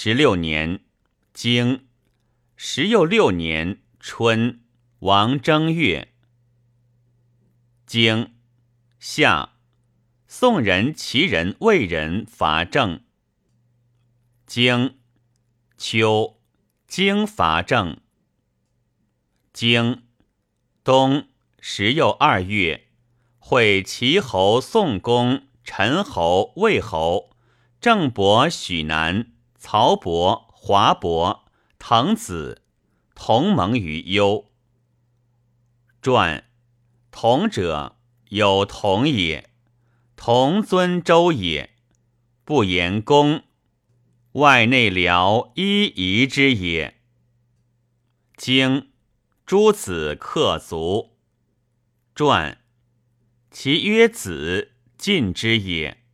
十六年，经十又六年春，王正月。经夏，宋人、齐人、魏人伐郑。经秋，经伐郑。经冬，十又二月，会齐侯、宋公、陈侯、魏侯、郑伯、许南、曹伯、华伯、滕子同盟于幽。传。同者有同也，同尊周也，不言公，外内僚一夷之也。经诸子克族，传其曰子晋之也。